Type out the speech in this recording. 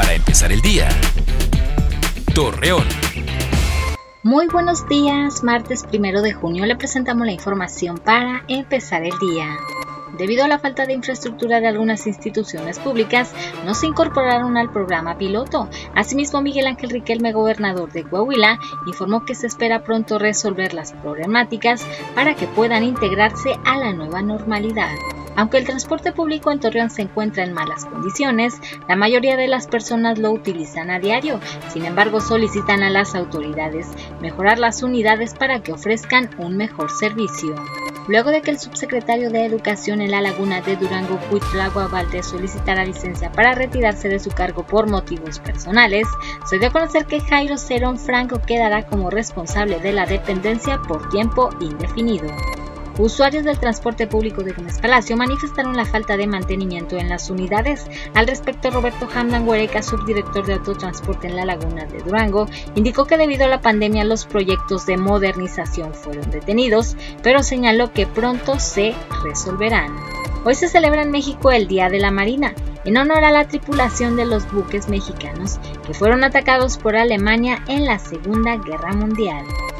Para empezar el día. Torreón. Muy buenos días, martes primero de junio le presentamos la información para empezar el día. Debido a la falta de infraestructura de algunas instituciones públicas, no se incorporaron al programa piloto. Asimismo, Miguel Ángel Riquelme, gobernador de Coahuila, informó que se espera pronto resolver las problemáticas para que puedan integrarse a la nueva normalidad. Aunque el transporte público en Torreón se encuentra en malas condiciones, la mayoría de las personas lo utilizan a diario. Sin embargo, solicitan a las autoridades mejorar las unidades para que ofrezcan un mejor servicio. Luego de que el subsecretario de Educación en la Laguna de Durango, Cuitlagua Valdez, solicitara licencia para retirarse de su cargo por motivos personales, se dio a conocer que Jairo Cerón Franco quedará como responsable de la dependencia por tiempo indefinido. Usuarios del transporte público de Gómez Palacio manifestaron la falta de mantenimiento en las unidades. Al respecto, Roberto Hamdan Huereca, subdirector de autotransporte en la Laguna de Durango, indicó que debido a la pandemia los proyectos de modernización fueron detenidos, pero señaló que pronto se resolverán. Hoy se celebra en México el Día de la Marina, en honor a la tripulación de los buques mexicanos que fueron atacados por Alemania en la Segunda Guerra Mundial.